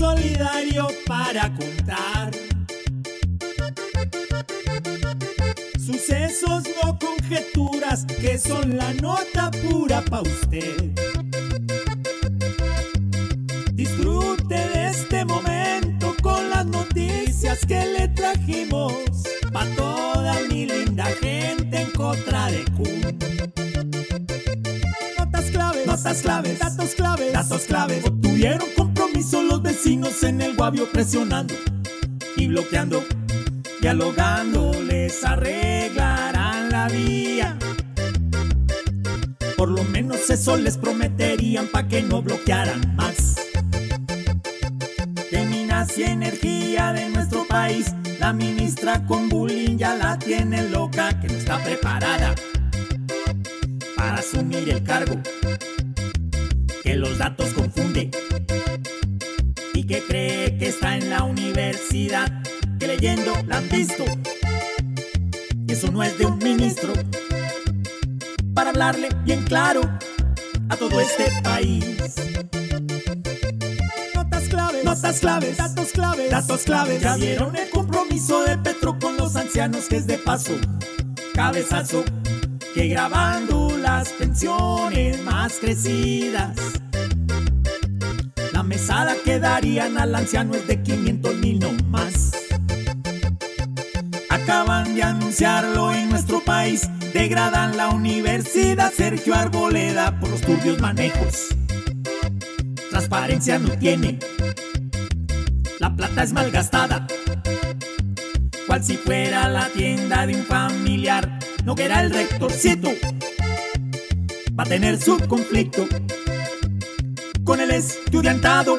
solidario para contar. Sucesos, no conjeturas, que son la nota pura pa' usted. Disfrute de este momento con las noticias que le trajimos pa' toda mi linda gente en contra de Kun. Claves, datos claves, datos claves. Tuvieron compromiso los vecinos en el guavio presionando y bloqueando, dialogando, les arreglarán la vía. Por lo menos eso les prometerían pa' que no bloquearan más. De minas y energía de nuestro país, la ministra con bullying ya la tiene loca, que no está preparada para asumir el cargo. Que los datos confunde y que cree que está en la universidad, que leyendo la han visto. Y eso no es de un ministro para hablarle bien claro a todo este país. Notas claves, notas claves, datos claves, datos claves. Ya vieron el compromiso de Petro con los ancianos que es de paso. Cabezazo, que grabando las pensiones crecidas. La mesada que darían al anciano es de 500 mil no más. Acaban de anunciarlo en nuestro país. Degradan la universidad Sergio Arboleda por los turbios manejos. Transparencia no tiene. La plata es malgastada. Cual si fuera la tienda de un familiar. No era el rectorcito. Va a tener su conflicto con el estudiantado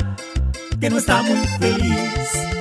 que no está muy feliz.